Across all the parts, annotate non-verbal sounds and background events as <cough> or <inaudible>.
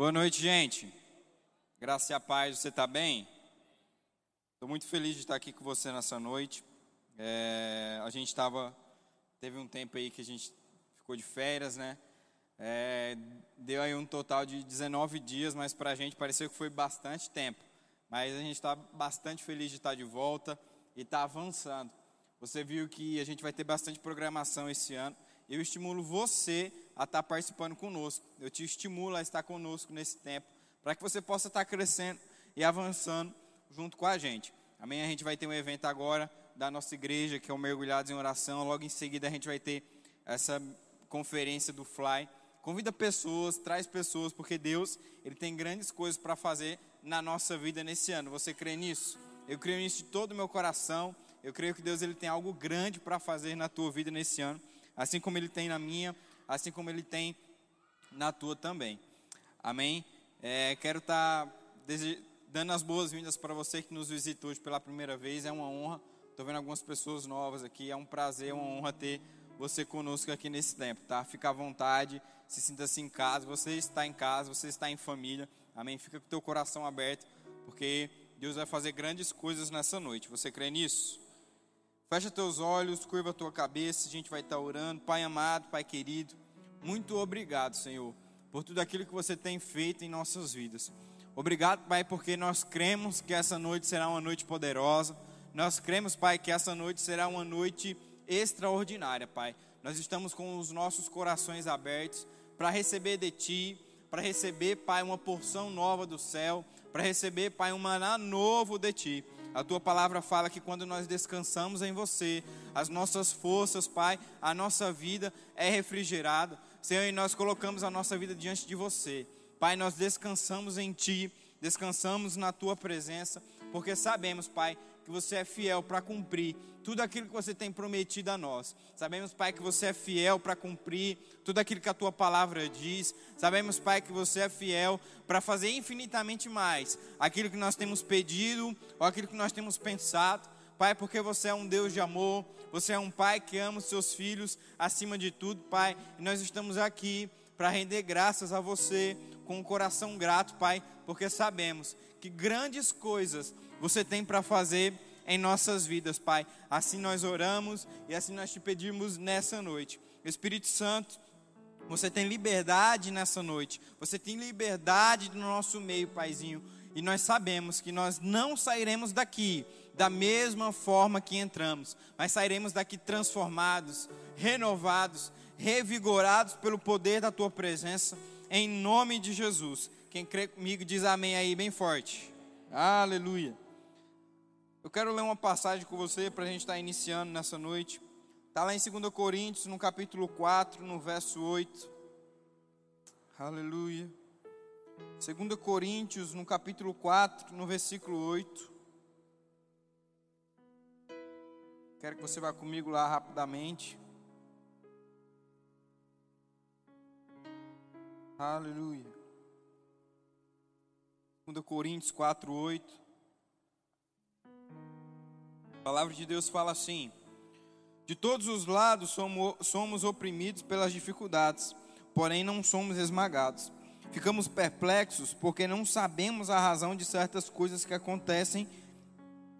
Boa noite, gente. Graça e a paz, você está bem? Estou muito feliz de estar aqui com você nessa noite. É, a gente estava, teve um tempo aí que a gente ficou de férias, né? É, deu aí um total de 19 dias, mas para a gente pareceu que foi bastante tempo. Mas a gente está bastante feliz de estar de volta e está avançando. Você viu que a gente vai ter bastante programação esse ano. Eu estimulo você a estar participando conosco. Eu te estimulo a estar conosco nesse tempo, para que você possa estar crescendo e avançando junto com a gente. Amém? A gente vai ter um evento agora da nossa igreja, que é o Mergulhados em Oração. Logo em seguida a gente vai ter essa conferência do Fly. Convida pessoas, traz pessoas, porque Deus, Ele tem grandes coisas para fazer na nossa vida nesse ano. Você crê nisso? Eu creio nisso de todo o meu coração. Eu creio que Deus ele tem algo grande para fazer na tua vida nesse ano, assim como Ele tem na minha assim como Ele tem na tua também. Amém? É, quero estar tá dando as boas-vindas para você que nos visita hoje pela primeira vez. É uma honra. Estou vendo algumas pessoas novas aqui. É um prazer, é uma honra ter você conosco aqui nesse tempo, tá? Fica à vontade, se sinta-se em casa. Você está em casa, você está em família. Amém? Fica com o teu coração aberto, porque Deus vai fazer grandes coisas nessa noite. Você crê nisso? Fecha teus olhos, curva a tua cabeça, a gente vai estar orando. Pai amado, Pai querido, muito obrigado, Senhor, por tudo aquilo que você tem feito em nossas vidas. Obrigado, Pai, porque nós cremos que essa noite será uma noite poderosa. Nós cremos, Pai, que essa noite será uma noite extraordinária, Pai. Nós estamos com os nossos corações abertos para receber de Ti, para receber, Pai, uma porção nova do céu, para receber, Pai, um maná novo de Ti. A tua palavra fala que quando nós descansamos em você, as nossas forças, Pai, a nossa vida é refrigerada. Senhor, e nós colocamos a nossa vida diante de você. Pai, nós descansamos em Ti, descansamos na Tua presença, porque sabemos, Pai, que você é fiel para cumprir tudo aquilo que você tem prometido a nós. Sabemos, Pai, que você é fiel para cumprir tudo aquilo que a tua palavra diz. Sabemos, Pai, que você é fiel para fazer infinitamente mais aquilo que nós temos pedido ou aquilo que nós temos pensado. Pai, porque você é um Deus de amor, você é um Pai que ama os seus filhos acima de tudo, Pai. E nós estamos aqui para render graças a você com um coração grato, Pai, porque sabemos que grandes coisas você tem para fazer em nossas vidas, Pai. Assim nós oramos e assim nós te pedimos nessa noite. Espírito Santo, você tem liberdade nessa noite. Você tem liberdade no nosso meio, Paizinho. E nós sabemos que nós não sairemos daqui da mesma forma que entramos, mas sairemos daqui transformados, renovados, revigorados pelo poder da tua presença, em nome de Jesus. Quem crê comigo diz amém aí bem forte. Aleluia. Eu quero ler uma passagem com você para a gente estar tá iniciando nessa noite. Está lá em 2 Coríntios, no capítulo 4, no verso 8. Aleluia. 2 Coríntios, no capítulo 4, no versículo 8. Quero que você vá comigo lá rapidamente. Aleluia. 2 Coríntios 4, 8. A palavra de Deus fala assim: De todos os lados somos, oprimidos pelas dificuldades, porém não somos esmagados. Ficamos perplexos porque não sabemos a razão de certas coisas que acontecem,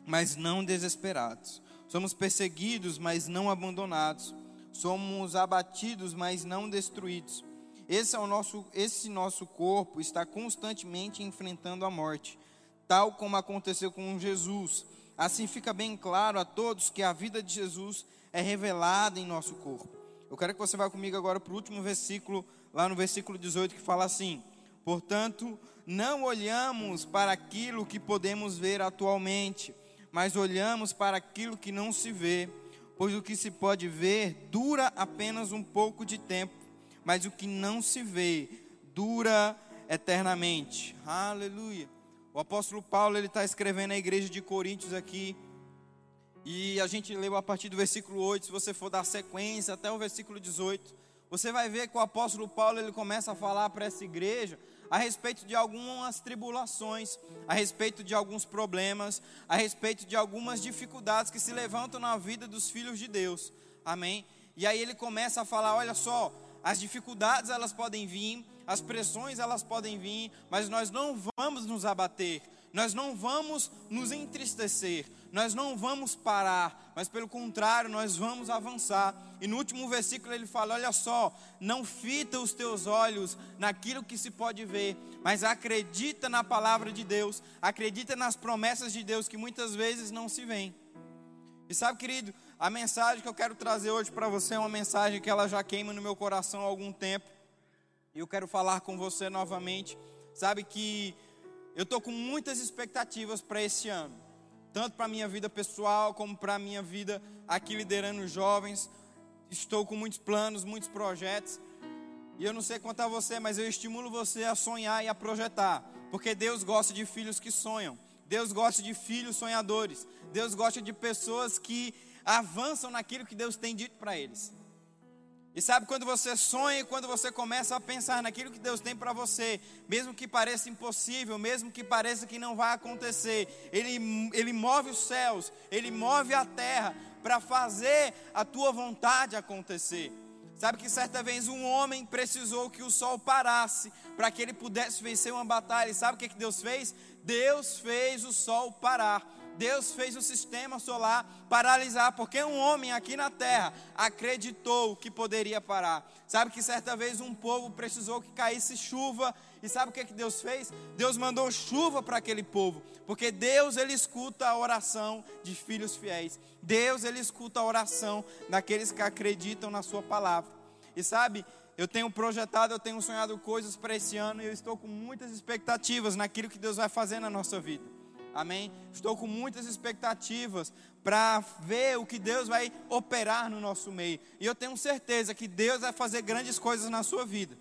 mas não desesperados. Somos perseguidos, mas não abandonados. Somos abatidos, mas não destruídos. Esse, é o nosso, esse nosso corpo está constantemente enfrentando a morte, tal como aconteceu com Jesus Assim fica bem claro a todos que a vida de Jesus é revelada em nosso corpo. Eu quero que você vá comigo agora para o último versículo, lá no versículo 18, que fala assim: Portanto, não olhamos para aquilo que podemos ver atualmente, mas olhamos para aquilo que não se vê, pois o que se pode ver dura apenas um pouco de tempo, mas o que não se vê dura eternamente. Aleluia. O apóstolo Paulo ele está escrevendo a igreja de Coríntios aqui. E a gente leu a partir do versículo 8, se você for dar sequência até o versículo 18, você vai ver que o apóstolo Paulo ele começa a falar para essa igreja a respeito de algumas tribulações, a respeito de alguns problemas, a respeito de algumas dificuldades que se levantam na vida dos filhos de Deus. Amém? E aí ele começa a falar, olha só, as dificuldades elas podem vir, as pressões elas podem vir, mas nós não vamos nos abater, nós não vamos nos entristecer, nós não vamos parar, mas pelo contrário, nós vamos avançar. E no último versículo ele fala: Olha só, não fita os teus olhos naquilo que se pode ver, mas acredita na palavra de Deus, acredita nas promessas de Deus que muitas vezes não se veem. E sabe, querido, a mensagem que eu quero trazer hoje para você é uma mensagem que ela já queima no meu coração há algum tempo. Eu quero falar com você novamente. Sabe que eu estou com muitas expectativas para esse ano, tanto para a minha vida pessoal, como para a minha vida aqui liderando jovens. Estou com muitos planos, muitos projetos. E eu não sei a você, mas eu estimulo você a sonhar e a projetar, porque Deus gosta de filhos que sonham. Deus gosta de filhos sonhadores. Deus gosta de pessoas que avançam naquilo que Deus tem dito para eles. E sabe quando você sonha, quando você começa a pensar naquilo que Deus tem para você, mesmo que pareça impossível, mesmo que pareça que não vai acontecer, Ele, ele move os céus, Ele move a terra para fazer a tua vontade acontecer. Sabe que certa vez um homem precisou que o sol parasse para que ele pudesse vencer uma batalha. E sabe o que, que Deus fez? Deus fez o sol parar. Deus fez o sistema solar paralisar, porque um homem aqui na terra acreditou que poderia parar. Sabe que certa vez um povo precisou que caísse chuva, e sabe o que, que Deus fez? Deus mandou chuva para aquele povo, porque Deus ele escuta a oração de filhos fiéis. Deus ele escuta a oração daqueles que acreditam na sua palavra. E sabe, eu tenho projetado, eu tenho sonhado coisas para esse ano e eu estou com muitas expectativas naquilo que Deus vai fazer na nossa vida. Amém? Estou com muitas expectativas para ver o que Deus vai operar no nosso meio. E eu tenho certeza que Deus vai fazer grandes coisas na sua vida.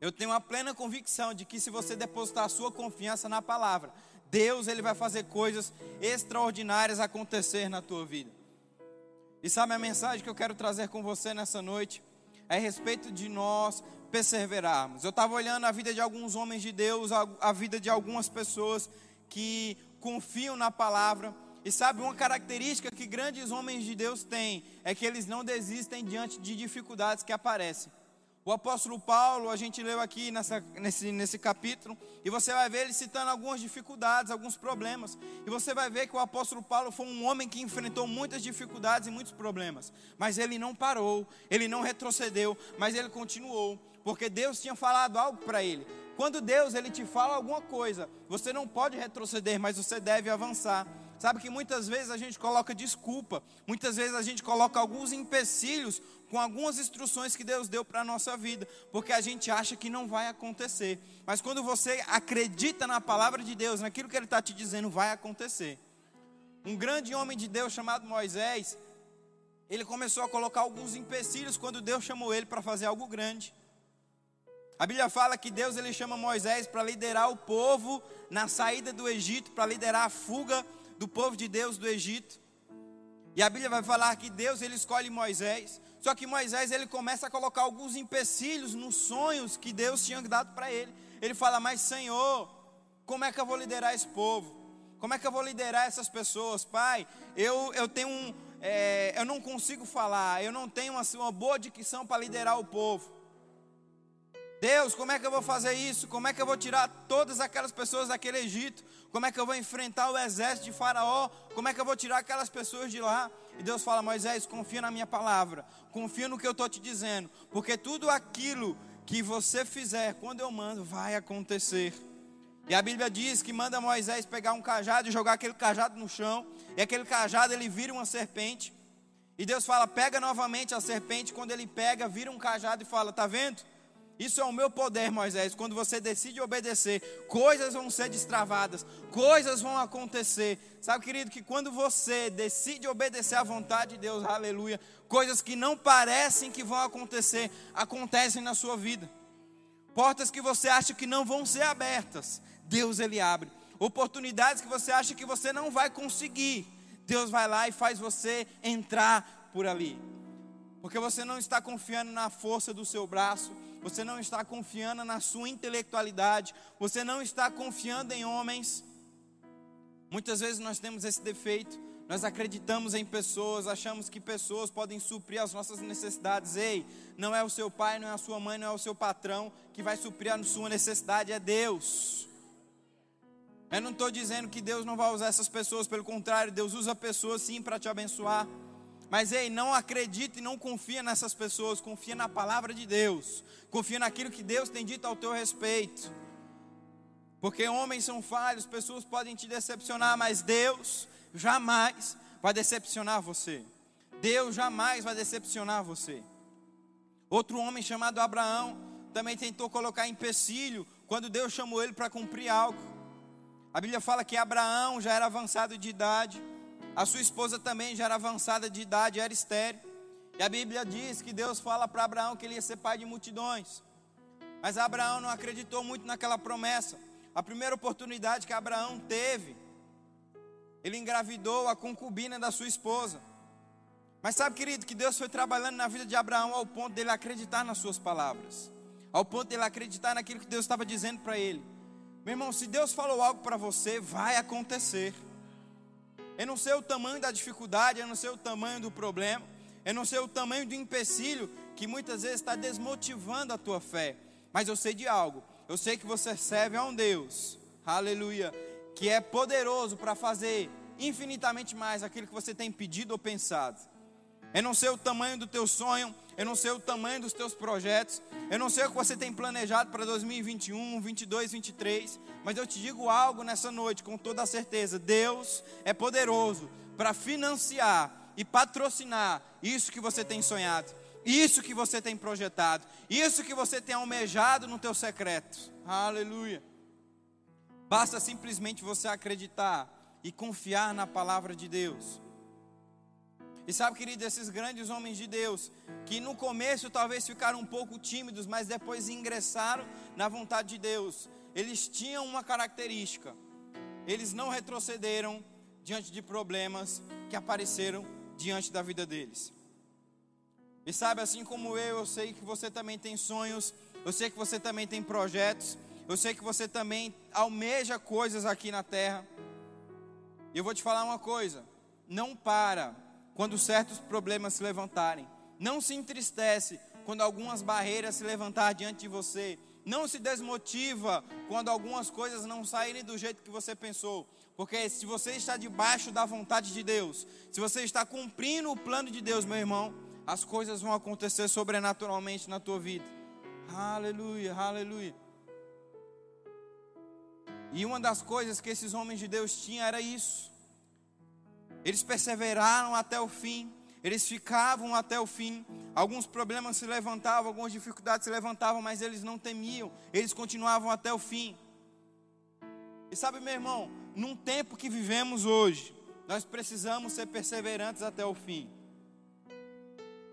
Eu tenho uma plena convicção de que se você depositar a sua confiança na palavra, Deus ele vai fazer coisas extraordinárias acontecer na tua vida. E sabe a mensagem que eu quero trazer com você nessa noite? É a respeito de nós perseverarmos. Eu estava olhando a vida de alguns homens de Deus, a vida de algumas pessoas que confiam na palavra. E sabe, uma característica que grandes homens de Deus têm é que eles não desistem diante de dificuldades que aparecem. O apóstolo Paulo, a gente leu aqui nessa, nesse, nesse capítulo, e você vai ver ele citando algumas dificuldades, alguns problemas. E você vai ver que o apóstolo Paulo foi um homem que enfrentou muitas dificuldades e muitos problemas. Mas ele não parou, ele não retrocedeu, mas ele continuou, porque Deus tinha falado algo para ele. Quando Deus ele te fala alguma coisa, você não pode retroceder, mas você deve avançar. Sabe que muitas vezes a gente coloca desculpa, muitas vezes a gente coloca alguns empecilhos com algumas instruções que Deus deu para a nossa vida, porque a gente acha que não vai acontecer. Mas quando você acredita na palavra de Deus, naquilo que Ele está te dizendo, vai acontecer. Um grande homem de Deus chamado Moisés, ele começou a colocar alguns empecilhos quando Deus chamou ele para fazer algo grande. A Bíblia fala que Deus ele chama Moisés para liderar o povo na saída do Egito, para liderar a fuga do povo de Deus do Egito. E a Bíblia vai falar que Deus ele escolhe Moisés. Só que Moisés ele começa a colocar alguns empecilhos nos sonhos que Deus tinha dado para ele. Ele fala: "Mas Senhor, como é que eu vou liderar esse povo? Como é que eu vou liderar essas pessoas, Pai? Eu eu tenho um é, eu não consigo falar, eu não tenho assim, uma boa dicção para liderar o povo. Deus, como é que eu vou fazer isso? Como é que eu vou tirar todas aquelas pessoas daquele Egito? Como é que eu vou enfrentar o exército de Faraó? Como é que eu vou tirar aquelas pessoas de lá? E Deus fala: Moisés, confia na minha palavra, confia no que eu estou te dizendo, porque tudo aquilo que você fizer, quando eu mando, vai acontecer. E a Bíblia diz que manda Moisés pegar um cajado e jogar aquele cajado no chão, e aquele cajado ele vira uma serpente. E Deus fala: pega novamente a serpente. Quando ele pega, vira um cajado e fala: tá vendo? Isso é o meu poder, Moisés. Quando você decide obedecer, coisas vão ser destravadas, coisas vão acontecer. Sabe, querido, que quando você decide obedecer à vontade de Deus, aleluia, coisas que não parecem que vão acontecer, acontecem na sua vida. Portas que você acha que não vão ser abertas, Deus ele abre. Oportunidades que você acha que você não vai conseguir, Deus vai lá e faz você entrar por ali. Porque você não está confiando na força do seu braço, você não está confiando na sua intelectualidade, você não está confiando em homens. Muitas vezes nós temos esse defeito, Nós acreditamos em pessoas, achamos que pessoas podem suprir as nossas necessidades. Ei, não é o seu pai, não é a sua mãe, não é o seu patrão que vai suprir a sua necessidade, é Deus. Eu não estou dizendo que Deus não vai usar essas pessoas, pelo contrário, Deus usa pessoas sim para te abençoar. Mas ei, não acredite e não confia nessas pessoas, confia na palavra de Deus, confia naquilo que Deus tem dito ao teu respeito. Porque homens são falhos, pessoas podem te decepcionar, mas Deus jamais vai decepcionar você. Deus jamais vai decepcionar você. Outro homem chamado Abraão também tentou colocar empecilho quando Deus chamou ele para cumprir algo. A Bíblia fala que Abraão já era avançado de idade, a sua esposa também já era avançada de idade, era estéril. E a Bíblia diz que Deus fala para Abraão que ele ia ser pai de multidões. Mas Abraão não acreditou muito naquela promessa. A primeira oportunidade que Abraão teve ele engravidou a concubina da sua esposa. Mas sabe, querido, que Deus foi trabalhando na vida de Abraão ao ponto dele acreditar nas suas palavras, ao ponto dele acreditar naquilo que Deus estava dizendo para ele. Meu irmão, se Deus falou algo para você, vai acontecer. Eu não sei o tamanho da dificuldade, eu não sei o tamanho do problema, eu não sei o tamanho do empecilho que muitas vezes está desmotivando a tua fé, mas eu sei de algo. Eu sei que você serve a um Deus, aleluia, que é poderoso para fazer infinitamente mais aquilo que você tem pedido ou pensado. Eu não sei o tamanho do teu sonho, eu não sei o tamanho dos teus projetos, eu não sei o que você tem planejado para 2021, 22, 23, mas eu te digo algo nessa noite com toda a certeza: Deus é poderoso para financiar e patrocinar isso que você tem sonhado, isso que você tem projetado, isso que você tem almejado no teu secreto. Aleluia. Basta simplesmente você acreditar e confiar na palavra de Deus. E sabe, querido, esses grandes homens de Deus, que no começo talvez ficaram um pouco tímidos, mas depois ingressaram na vontade de Deus, eles tinham uma característica: eles não retrocederam diante de problemas que apareceram diante da vida deles. E sabe, assim como eu, eu sei que você também tem sonhos, eu sei que você também tem projetos, eu sei que você também almeja coisas aqui na terra. E eu vou te falar uma coisa: não para quando certos problemas se levantarem. Não se entristece quando algumas barreiras se levantar diante de você. Não se desmotiva quando algumas coisas não saírem do jeito que você pensou. Porque se você está debaixo da vontade de Deus, se você está cumprindo o plano de Deus, meu irmão, as coisas vão acontecer sobrenaturalmente na tua vida. Aleluia, aleluia. E uma das coisas que esses homens de Deus tinham era isso. Eles perseveraram até o fim, eles ficavam até o fim. Alguns problemas se levantavam, algumas dificuldades se levantavam, mas eles não temiam, eles continuavam até o fim. E sabe, meu irmão, num tempo que vivemos hoje, nós precisamos ser perseverantes até o fim.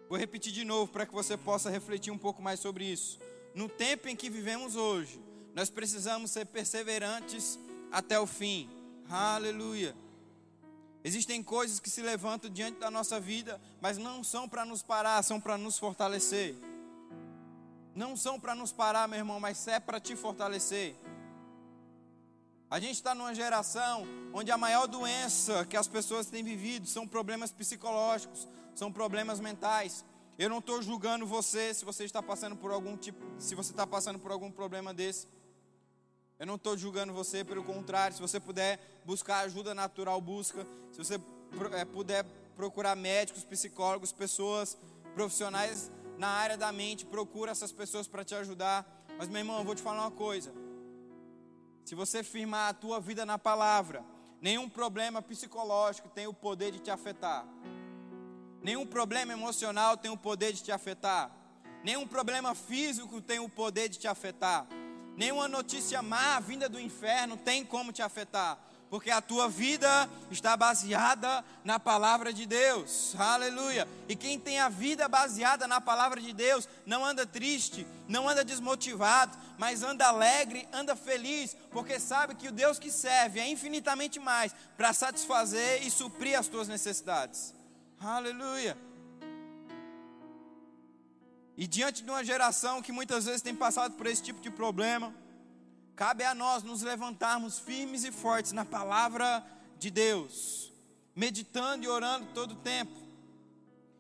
Vou repetir de novo para que você possa refletir um pouco mais sobre isso. No tempo em que vivemos hoje, nós precisamos ser perseverantes até o fim. Aleluia. Existem coisas que se levantam diante da nossa vida, mas não são para nos parar, são para nos fortalecer. Não são para nos parar, meu irmão, mas é para te fortalecer. A gente está numa geração onde a maior doença que as pessoas têm vivido são problemas psicológicos, são problemas mentais. Eu não estou julgando você se você está passando por algum tipo, se você está passando por algum problema desse. Eu não estou julgando você, pelo contrário, se você puder buscar ajuda natural, busca. Se você é, puder procurar médicos, psicólogos, pessoas profissionais na área da mente, procura essas pessoas para te ajudar. Mas, meu irmão, eu vou te falar uma coisa. Se você firmar a tua vida na palavra, nenhum problema psicológico tem o poder de te afetar. Nenhum problema emocional tem o poder de te afetar. Nenhum problema físico tem o poder de te afetar. Nenhuma notícia má vinda do inferno tem como te afetar, porque a tua vida está baseada na palavra de Deus. Aleluia. E quem tem a vida baseada na palavra de Deus não anda triste, não anda desmotivado, mas anda alegre, anda feliz, porque sabe que o Deus que serve é infinitamente mais para satisfazer e suprir as tuas necessidades. Aleluia. E diante de uma geração que muitas vezes tem passado por esse tipo de problema, cabe a nós nos levantarmos firmes e fortes na palavra de Deus. meditando e orando todo o tempo.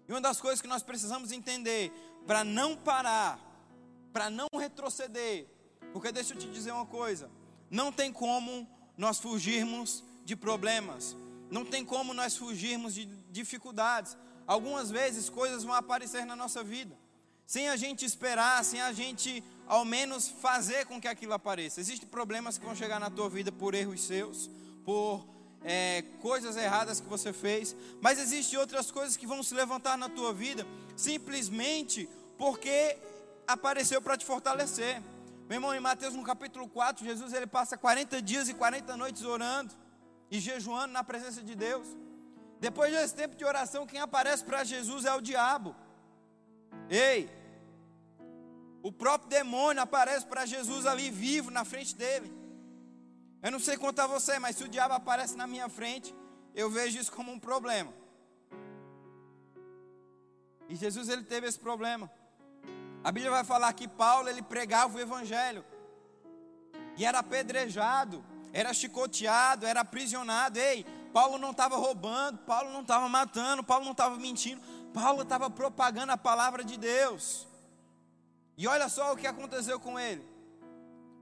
E uma das coisas que nós precisamos entender para não parar, para não retroceder, porque deixa eu te dizer uma coisa: não tem como nós fugirmos de problemas, não tem como nós fugirmos de dificuldades. Algumas vezes coisas vão aparecer na nossa vida, sem a gente esperar, sem a gente ao menos fazer com que aquilo apareça. Existem problemas que vão chegar na tua vida por erros seus, por é, coisas erradas que você fez, mas existem outras coisas que vão se levantar na tua vida simplesmente porque apareceu para te fortalecer. Meu irmão, em Mateus no capítulo 4, Jesus ele passa 40 dias e 40 noites orando e jejuando na presença de Deus. Depois desse tempo de oração, quem aparece para Jesus é o diabo. Ei, o próprio demônio aparece para Jesus ali vivo na frente dele. Eu não sei quanto a você, mas se o diabo aparece na minha frente, eu vejo isso como um problema. E Jesus ele teve esse problema. A Bíblia vai falar que Paulo ele pregava o evangelho. E era apedrejado, era chicoteado, era aprisionado. Ei, Paulo não estava roubando, Paulo não estava matando, Paulo não estava mentindo. Paulo estava propagando a palavra de Deus. E olha só o que aconteceu com ele.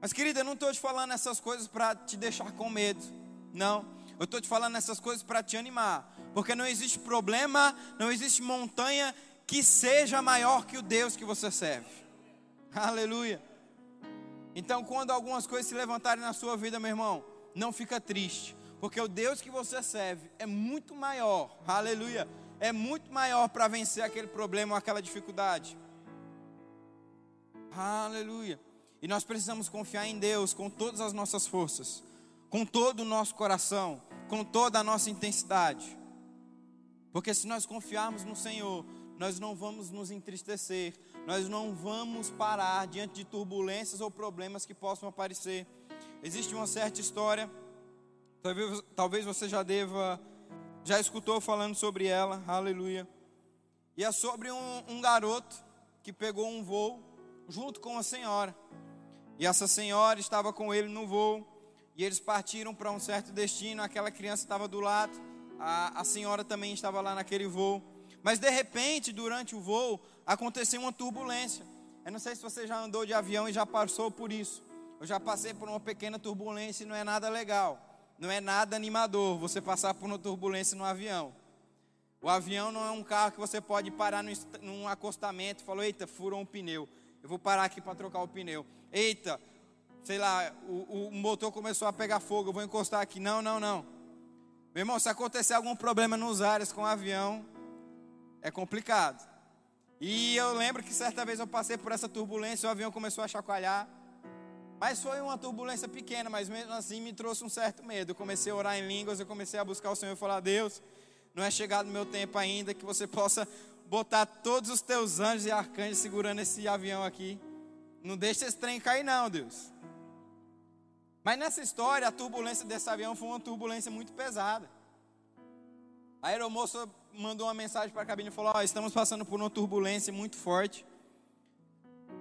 Mas, querida, eu não estou te falando essas coisas para te deixar com medo. Não. Eu estou te falando essas coisas para te animar. Porque não existe problema, não existe montanha que seja maior que o Deus que você serve. Aleluia. Então, quando algumas coisas se levantarem na sua vida, meu irmão, não fica triste. Porque o Deus que você serve é muito maior. Aleluia. É muito maior para vencer aquele problema ou aquela dificuldade. Aleluia. E nós precisamos confiar em Deus com todas as nossas forças, com todo o nosso coração, com toda a nossa intensidade. Porque se nós confiarmos no Senhor, nós não vamos nos entristecer, nós não vamos parar diante de turbulências ou problemas que possam aparecer. Existe uma certa história, talvez, talvez você já deva, já escutou falando sobre ela, aleluia. E é sobre um, um garoto que pegou um voo junto com uma senhora. E essa senhora estava com ele no voo. E eles partiram para um certo destino. Aquela criança estava do lado. A, a senhora também estava lá naquele voo. Mas de repente, durante o voo, aconteceu uma turbulência. Eu não sei se você já andou de avião e já passou por isso. Eu já passei por uma pequena turbulência e não é nada legal. Não é nada animador você passar por uma turbulência no avião. O avião não é um carro que você pode parar num acostamento e falar: eita, furou um pneu. Eu vou parar aqui para trocar o pneu. Eita, sei lá, o, o motor começou a pegar fogo, eu vou encostar aqui. Não, não, não. Meu irmão, se acontecer algum problema nos ares com o avião, é complicado. E eu lembro que certa vez eu passei por essa turbulência, o avião começou a chacoalhar. Mas foi uma turbulência pequena, mas mesmo assim me trouxe um certo medo. Eu comecei a orar em línguas, eu comecei a buscar o Senhor e falar: Deus, não é chegado o meu tempo ainda que você possa botar todos os teus anjos e arcanjos segurando esse avião aqui. Não deixa esse trem cair, não, Deus. Mas nessa história, a turbulência desse avião foi uma turbulência muito pesada. A aeromoça mandou uma mensagem para a cabine e falou: oh, estamos passando por uma turbulência muito forte.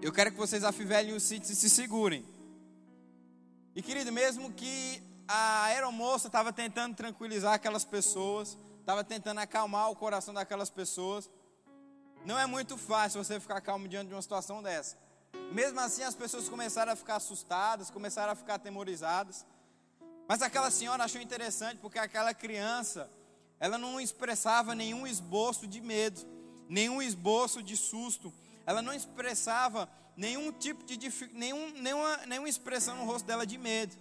Eu quero que vocês afivelem os sítios e se segurem. E querido, mesmo que a aeromoça estava tentando tranquilizar aquelas pessoas, estava tentando acalmar o coração daquelas pessoas, não é muito fácil você ficar calmo diante de uma situação dessa. Mesmo assim, as pessoas começaram a ficar assustadas, começaram a ficar atemorizadas. Mas aquela senhora achou interessante porque aquela criança, ela não expressava nenhum esboço de medo, nenhum esboço de susto. Ela não expressava nenhum tipo de nenhum, nenhuma, nenhuma expressão no rosto dela de medo.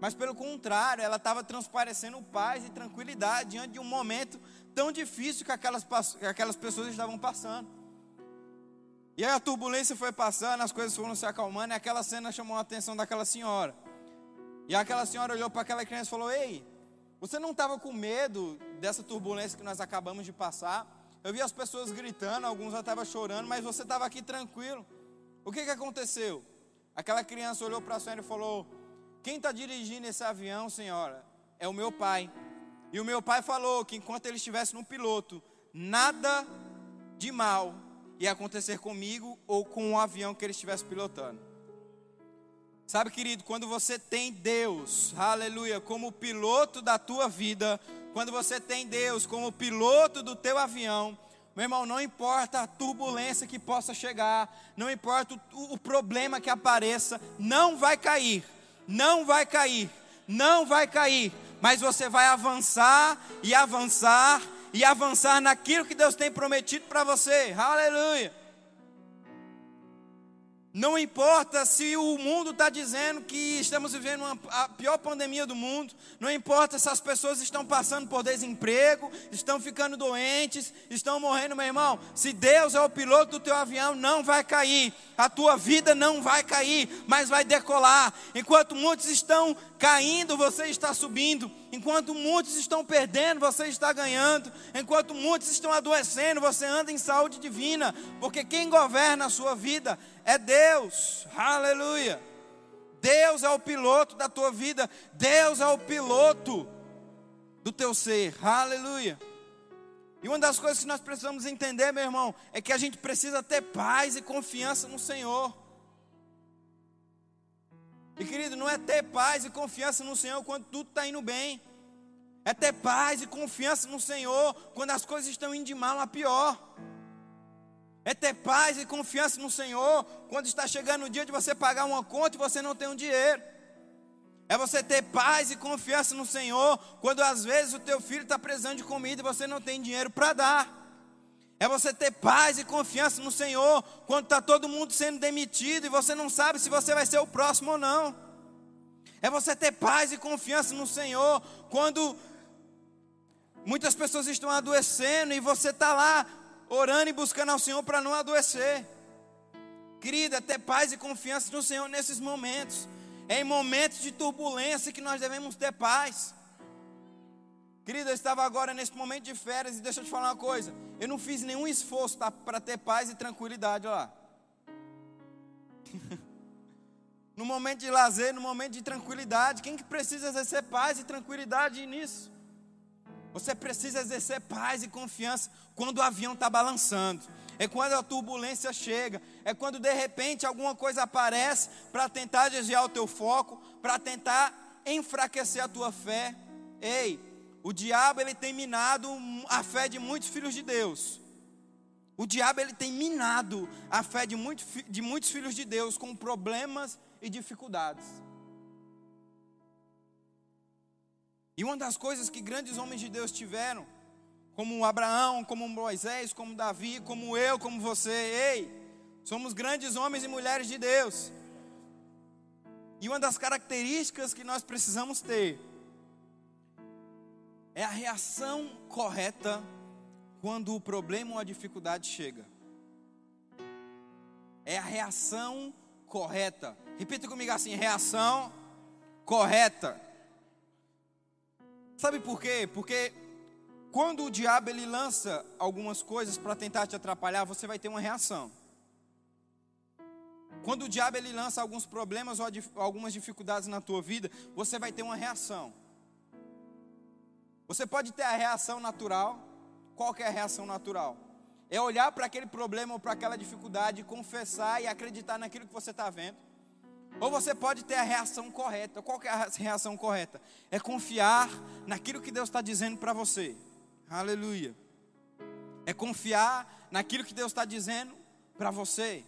Mas pelo contrário, ela estava transparecendo paz e tranquilidade diante de um momento tão difícil que aquelas, que aquelas pessoas estavam passando. E aí a turbulência foi passando, as coisas foram se acalmando, e aquela cena chamou a atenção daquela senhora. E aquela senhora olhou para aquela criança e falou: Ei, você não estava com medo dessa turbulência que nós acabamos de passar? Eu vi as pessoas gritando, alguns já estavam chorando, mas você estava aqui tranquilo. O que, que aconteceu? Aquela criança olhou para a senhora e falou: Quem está dirigindo esse avião, senhora? É o meu pai. E o meu pai falou que enquanto ele estivesse no piloto, nada de mal ia acontecer comigo ou com o avião que ele estivesse pilotando. Sabe, querido, quando você tem Deus, aleluia, como piloto da tua vida, quando você tem Deus como piloto do teu avião, meu irmão, não importa a turbulência que possa chegar, não importa o, o problema que apareça, não vai cair, não vai cair, não vai cair, mas você vai avançar e avançar e avançar naquilo que Deus tem prometido para você. Aleluia. Não importa se o mundo está dizendo que estamos vivendo uma, a pior pandemia do mundo, não importa se as pessoas estão passando por desemprego, estão ficando doentes, estão morrendo, meu irmão. Se Deus é o piloto do teu avião, não vai cair, a tua vida não vai cair, mas vai decolar. Enquanto muitos estão caindo, você está subindo. Enquanto muitos estão perdendo, você está ganhando. Enquanto muitos estão adoecendo, você anda em saúde divina, porque quem governa a sua vida é Deus. Aleluia. Deus é o piloto da tua vida. Deus é o piloto do teu ser. Aleluia. E uma das coisas que nós precisamos entender, meu irmão, é que a gente precisa ter paz e confiança no Senhor. E querido, não é ter paz e confiança no Senhor quando tudo está indo bem. É ter paz e confiança no Senhor quando as coisas estão indo de mal a pior. É ter paz e confiança no Senhor quando está chegando o dia de você pagar uma conta e você não tem um dinheiro. É você ter paz e confiança no Senhor quando às vezes o teu filho está precisando de comida e você não tem dinheiro para dar. É você ter paz e confiança no Senhor quando está todo mundo sendo demitido e você não sabe se você vai ser o próximo ou não. É você ter paz e confiança no Senhor quando muitas pessoas estão adoecendo e você está lá orando e buscando ao Senhor para não adoecer. Querida, ter paz e confiança no Senhor nesses momentos. É em momentos de turbulência que nós devemos ter paz. Querida, eu estava agora nesse momento de férias e deixa eu te falar uma coisa. Eu não fiz nenhum esforço tá, para ter paz e tranquilidade lá. <laughs> no momento de lazer, no momento de tranquilidade, quem que precisa exercer paz e tranquilidade nisso? Você precisa exercer paz e confiança quando o avião está balançando. É quando a turbulência chega. É quando de repente alguma coisa aparece para tentar desviar o teu foco, para tentar enfraquecer a tua fé. Ei, o diabo ele tem minado a fé de muitos filhos de Deus. O diabo ele tem minado a fé de, muito, de muitos filhos de Deus com problemas e dificuldades. E uma das coisas que grandes homens de Deus tiveram, como Abraão, como Moisés, como Davi, como eu, como você, ei, somos grandes homens e mulheres de Deus. E uma das características que nós precisamos ter é a reação correta quando o problema ou a dificuldade chega. É a reação correta. Repita comigo assim: reação correta. Sabe por quê? Porque quando o diabo ele lança algumas coisas para tentar te atrapalhar, você vai ter uma reação. Quando o diabo ele lança alguns problemas ou algumas dificuldades na tua vida, você vai ter uma reação. Você pode ter a reação natural. Qual é a reação natural? É olhar para aquele problema ou para aquela dificuldade, confessar e acreditar naquilo que você está vendo. Ou você pode ter a reação correta. Qual é a reação correta? É confiar naquilo que Deus está dizendo para você. Aleluia. É confiar naquilo que Deus está dizendo para você.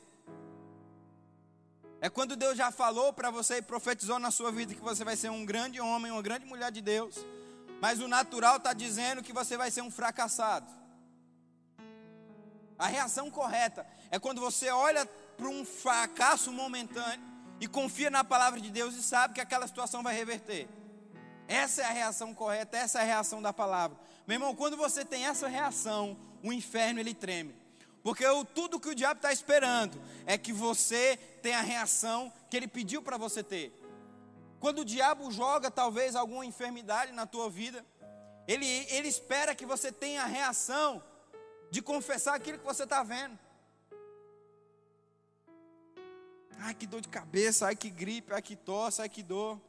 É quando Deus já falou para você e profetizou na sua vida que você vai ser um grande homem, uma grande mulher de Deus. Mas o natural está dizendo que você vai ser um fracassado. A reação correta é quando você olha para um fracasso momentâneo e confia na palavra de Deus e sabe que aquela situação vai reverter. Essa é a reação correta, essa é a reação da palavra. Meu irmão, quando você tem essa reação, o inferno ele treme. Porque o, tudo que o diabo está esperando é que você tenha a reação que ele pediu para você ter. Quando o diabo joga talvez alguma enfermidade na tua vida, ele, ele espera que você tenha a reação de confessar aquilo que você está vendo. Ai, que dor de cabeça, ai, que gripe, ai, que tosse, ai, que dor.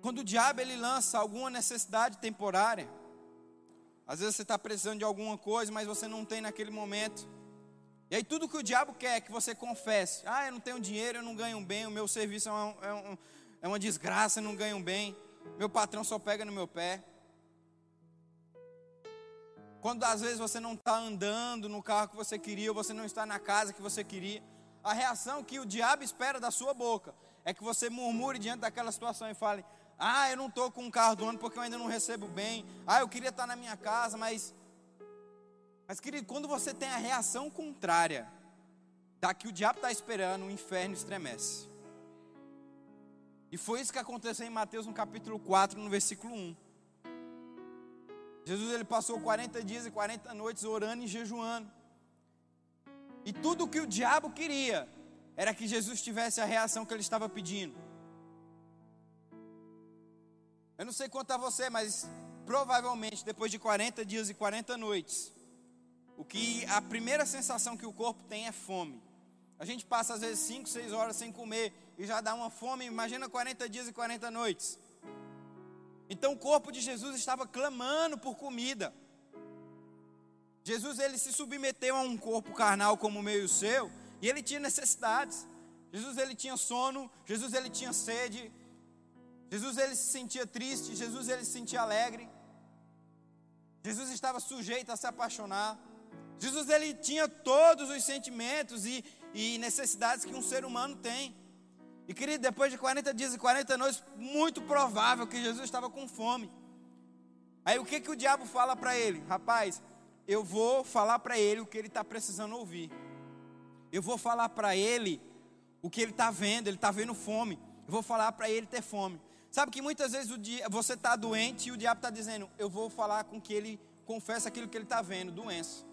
Quando o diabo ele lança alguma necessidade temporária, às vezes você está precisando de alguma coisa, mas você não tem naquele momento. E aí tudo que o diabo quer é que você confesse. Ah, eu não tenho dinheiro, eu não ganho bem, o meu serviço é, é, um, é uma desgraça, eu não ganho bem. meu patrão só pega no meu pé. Quando às vezes você não está andando no carro que você queria, ou você não está na casa que você queria, a reação que o diabo espera da sua boca é que você murmure diante daquela situação e fale: Ah, eu não estou com um carro do ano porque eu ainda não recebo bem. Ah, eu queria estar na minha casa, mas. Mas, querido, quando você tem a reação contrária da que o diabo está esperando, o inferno estremece. E foi isso que aconteceu em Mateus no capítulo 4, no versículo 1. Jesus ele passou 40 dias e 40 noites orando e jejuando. E tudo o que o diabo queria era que Jesus tivesse a reação que ele estava pedindo. Eu não sei quanto a você, mas provavelmente depois de 40 dias e 40 noites, o que a primeira sensação que o corpo tem é fome. A gente passa às vezes 5, 6 horas sem comer e já dá uma fome, imagina 40 dias e 40 noites. Então o corpo de Jesus estava clamando por comida. Jesus ele se submeteu a um corpo carnal como o meu e o seu, e ele tinha necessidades. Jesus ele tinha sono, Jesus ele tinha sede. Jesus ele se sentia triste, Jesus ele se sentia alegre. Jesus estava sujeito a se apaixonar. Jesus ele tinha todos os sentimentos e, e necessidades que um ser humano tem. E querido, depois de 40 dias e 40 noites, muito provável que Jesus estava com fome. Aí o que, que o diabo fala para ele? Rapaz, eu vou falar para ele o que ele está precisando ouvir. Eu vou falar para ele o que ele está vendo, ele está vendo fome. Eu vou falar para ele ter fome. Sabe que muitas vezes o dia, você está doente e o diabo está dizendo, eu vou falar com que ele confesse aquilo que ele está vendo, doença.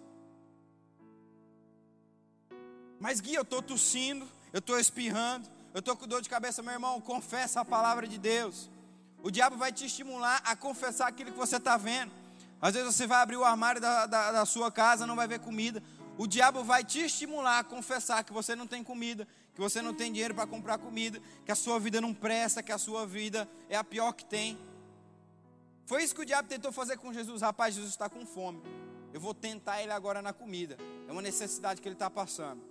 Mas Gui, eu estou tossindo, eu estou espirrando, eu estou com dor de cabeça, meu irmão, confessa a palavra de Deus. O diabo vai te estimular a confessar aquilo que você está vendo. Às vezes você vai abrir o armário da, da, da sua casa, não vai ver comida. O diabo vai te estimular a confessar que você não tem comida, que você não tem dinheiro para comprar comida, que a sua vida não presta, que a sua vida é a pior que tem. Foi isso que o diabo tentou fazer com Jesus. Rapaz, Jesus está com fome. Eu vou tentar ele agora na comida. É uma necessidade que ele está passando.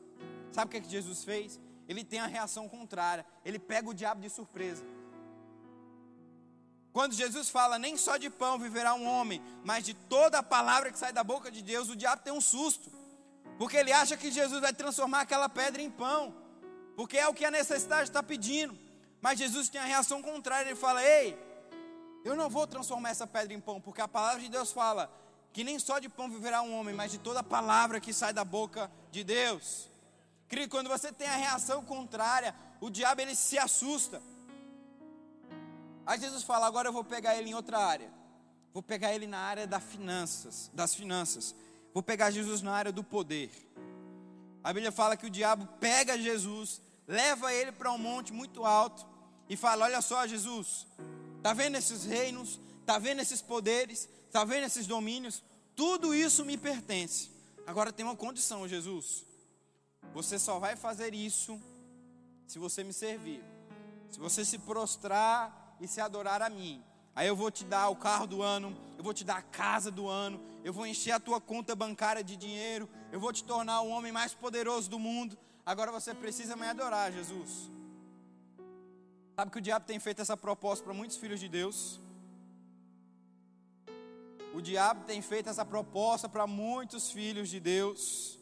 Sabe o que, é que Jesus fez? Ele tem a reação contrária. Ele pega o diabo de surpresa. Quando Jesus fala, nem só de pão viverá um homem, mas de toda a palavra que sai da boca de Deus, o diabo tem um susto. Porque ele acha que Jesus vai transformar aquela pedra em pão. Porque é o que a necessidade está pedindo. Mas Jesus tem a reação contrária. Ele fala: Ei, eu não vou transformar essa pedra em pão. Porque a palavra de Deus fala que nem só de pão viverá um homem, mas de toda a palavra que sai da boca de Deus. Quando você tem a reação contrária, o diabo ele se assusta. Aí Jesus fala: agora eu vou pegar ele em outra área. Vou pegar ele na área das finanças, das finanças. Vou pegar Jesus na área do poder. A Bíblia fala que o diabo pega Jesus, leva ele para um monte muito alto e fala: "Olha só, Jesus, tá vendo esses reinos? Tá vendo esses poderes? Tá vendo esses domínios? Tudo isso me pertence. Agora tem uma condição, Jesus. Você só vai fazer isso se você me servir. Se você se prostrar e se adorar a mim. Aí eu vou te dar o carro do ano, eu vou te dar a casa do ano, eu vou encher a tua conta bancária de dinheiro, eu vou te tornar o homem mais poderoso do mundo. Agora você precisa me adorar, Jesus. Sabe que o diabo tem feito essa proposta para muitos filhos de Deus? O diabo tem feito essa proposta para muitos filhos de Deus.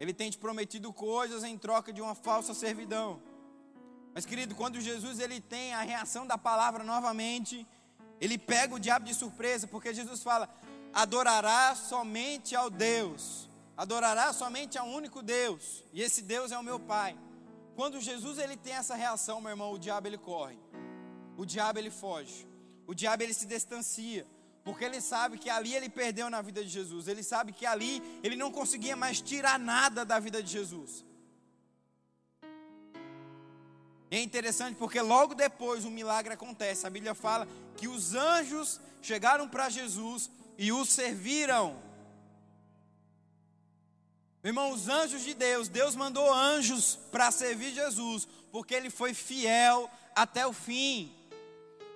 Ele tem te prometido coisas em troca de uma falsa servidão. Mas querido, quando Jesus ele tem a reação da palavra novamente, ele pega o diabo de surpresa, porque Jesus fala: "Adorará somente ao Deus, adorará somente ao único Deus, e esse Deus é o meu Pai". Quando Jesus ele tem essa reação, meu irmão, o diabo ele corre. O diabo ele foge. O diabo ele se distancia, porque ele sabe que ali ele perdeu na vida de Jesus. Ele sabe que ali ele não conseguia mais tirar nada da vida de Jesus. E é interessante porque logo depois um milagre acontece. A Bíblia fala que os anjos chegaram para Jesus e o serviram. Meu irmão, os anjos de Deus, Deus mandou anjos para servir Jesus, porque ele foi fiel até o fim.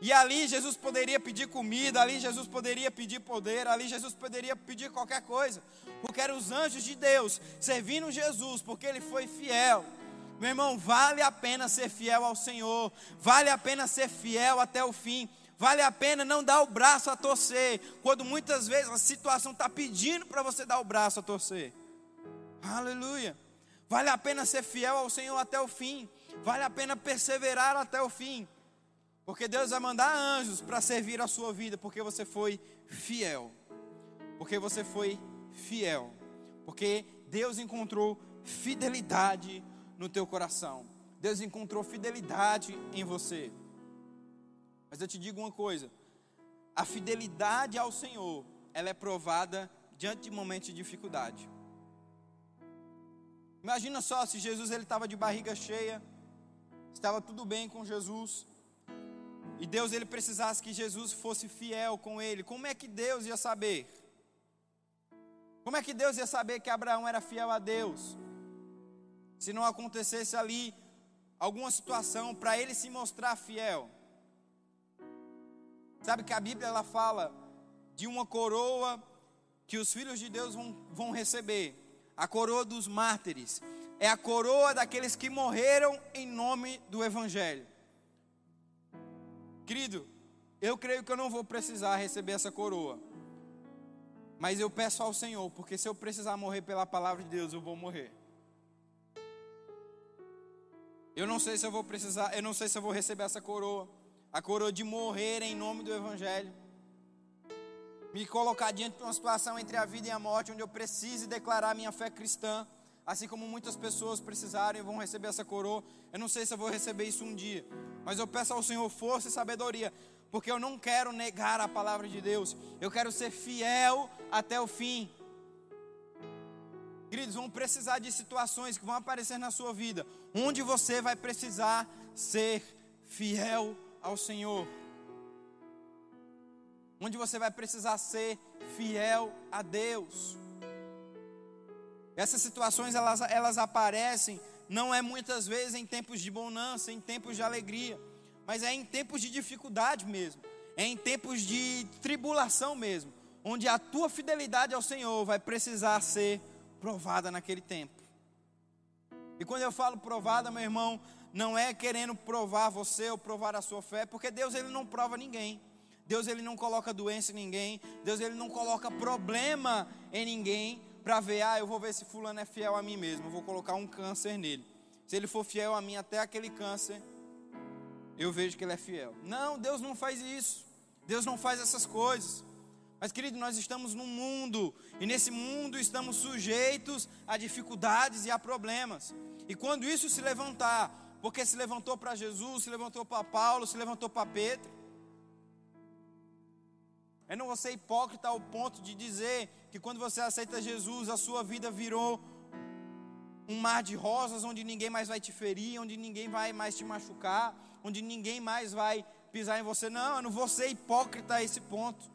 E ali Jesus poderia pedir comida, ali Jesus poderia pedir poder, ali Jesus poderia pedir qualquer coisa, porque eram os anjos de Deus servindo Jesus, porque ele foi fiel. Meu irmão, vale a pena ser fiel ao Senhor, vale a pena ser fiel até o fim, vale a pena não dar o braço a torcer, quando muitas vezes a situação está pedindo para você dar o braço a torcer. Aleluia. Vale a pena ser fiel ao Senhor até o fim, vale a pena perseverar até o fim, porque Deus vai mandar anjos para servir a sua vida, porque você foi fiel, porque você foi fiel, porque Deus encontrou fidelidade no teu coração. Deus encontrou fidelidade em você. Mas eu te digo uma coisa: a fidelidade ao Senhor, ela é provada diante de momentos de dificuldade. Imagina só se Jesus ele estava de barriga cheia, estava tudo bem com Jesus, e Deus ele precisasse que Jesus fosse fiel com ele. Como é que Deus ia saber? Como é que Deus ia saber que Abraão era fiel a Deus? se não acontecesse ali alguma situação para ele se mostrar fiel. Sabe que a Bíblia ela fala de uma coroa que os filhos de Deus vão, vão receber, a coroa dos mártires, é a coroa daqueles que morreram em nome do Evangelho. Querido, eu creio que eu não vou precisar receber essa coroa, mas eu peço ao Senhor, porque se eu precisar morrer pela palavra de Deus, eu vou morrer. Eu não sei se eu vou precisar, eu não sei se eu vou receber essa coroa, a coroa de morrer em nome do Evangelho. Me colocar diante de uma situação entre a vida e a morte, onde eu precise declarar minha fé cristã, assim como muitas pessoas precisaram e vão receber essa coroa. Eu não sei se eu vou receber isso um dia, mas eu peço ao Senhor força e sabedoria, porque eu não quero negar a palavra de Deus, eu quero ser fiel até o fim. Queridos, vão precisar de situações que vão aparecer na sua vida, onde você vai precisar ser fiel ao Senhor. Onde você vai precisar ser fiel a Deus. Essas situações elas, elas aparecem não é muitas vezes em tempos de bonança, em tempos de alegria, mas é em tempos de dificuldade mesmo, é em tempos de tribulação mesmo, onde a tua fidelidade ao Senhor vai precisar ser provada naquele tempo. E quando eu falo provada, meu irmão, não é querendo provar você ou provar a sua fé, porque Deus ele não prova ninguém. Deus ele não coloca doença em ninguém. Deus ele não coloca problema em ninguém para ver, ah, eu vou ver se fulano é fiel a mim mesmo, eu vou colocar um câncer nele. Se ele for fiel a mim até aquele câncer, eu vejo que ele é fiel. Não, Deus não faz isso. Deus não faz essas coisas. Mas, querido, nós estamos num mundo, e nesse mundo estamos sujeitos a dificuldades e a problemas. E quando isso se levantar, porque se levantou para Jesus, se levantou para Paulo, se levantou para Pedro, eu não vou ser hipócrita ao ponto de dizer que quando você aceita Jesus, a sua vida virou um mar de rosas onde ninguém mais vai te ferir, onde ninguém vai mais te machucar, onde ninguém mais vai pisar em você. Não, eu não vou ser hipócrita a esse ponto.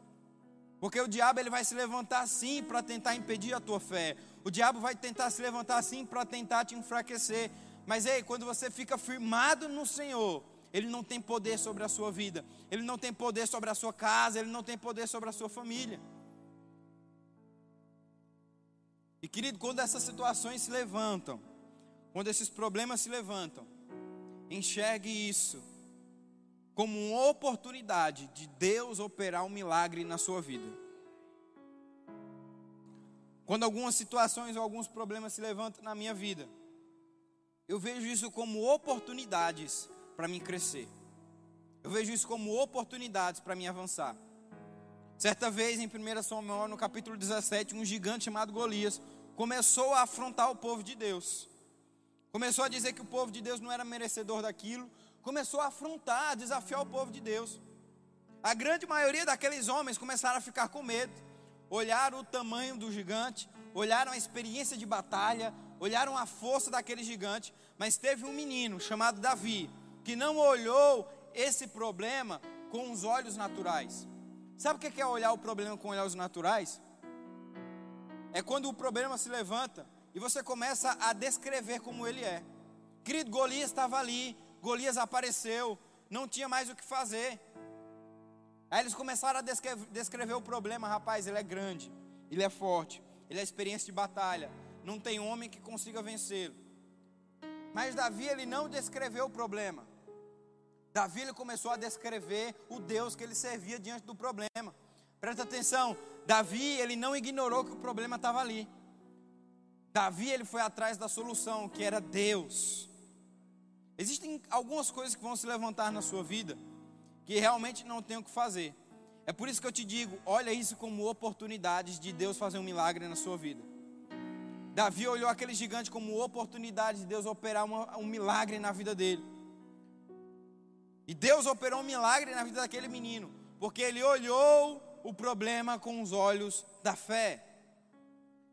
Porque o diabo ele vai se levantar assim para tentar impedir a tua fé. O diabo vai tentar se levantar assim para tentar te enfraquecer. Mas ei, quando você fica firmado no Senhor, ele não tem poder sobre a sua vida. Ele não tem poder sobre a sua casa, ele não tem poder sobre a sua família. E querido, quando essas situações se levantam, quando esses problemas se levantam, enxergue isso como uma oportunidade de Deus operar um milagre na sua vida. Quando algumas situações ou alguns problemas se levantam na minha vida, eu vejo isso como oportunidades para mim crescer. Eu vejo isso como oportunidades para mim avançar. Certa vez, em 1 Samuel, no capítulo 17, um gigante chamado Golias começou a afrontar o povo de Deus. Começou a dizer que o povo de Deus não era merecedor daquilo, começou a afrontar, a desafiar o povo de Deus. A grande maioria daqueles homens começaram a ficar com medo, olharam o tamanho do gigante, olharam a experiência de batalha, olharam a força daquele gigante, mas teve um menino chamado Davi, que não olhou esse problema com os olhos naturais. Sabe o que é olhar o problema com olhos naturais? É quando o problema se levanta e você começa a descrever como ele é. Querido, Golias estava ali, Golias apareceu, não tinha mais o que fazer. Aí eles começaram a descrever, descrever o problema, rapaz, ele é grande, ele é forte, ele é experiência de batalha, não tem homem que consiga vencê-lo. Mas Davi ele não descreveu o problema. Davi ele começou a descrever o Deus que ele servia diante do problema. Presta atenção, Davi ele não ignorou que o problema estava ali. Davi ele foi atrás da solução, que era Deus. Existem algumas coisas que vão se levantar na sua vida que realmente não tem o que fazer. É por isso que eu te digo, olha isso como oportunidades de Deus fazer um milagre na sua vida. Davi olhou aquele gigante como oportunidade de Deus operar uma, um milagre na vida dele. E Deus operou um milagre na vida daquele menino, porque ele olhou o problema com os olhos da fé.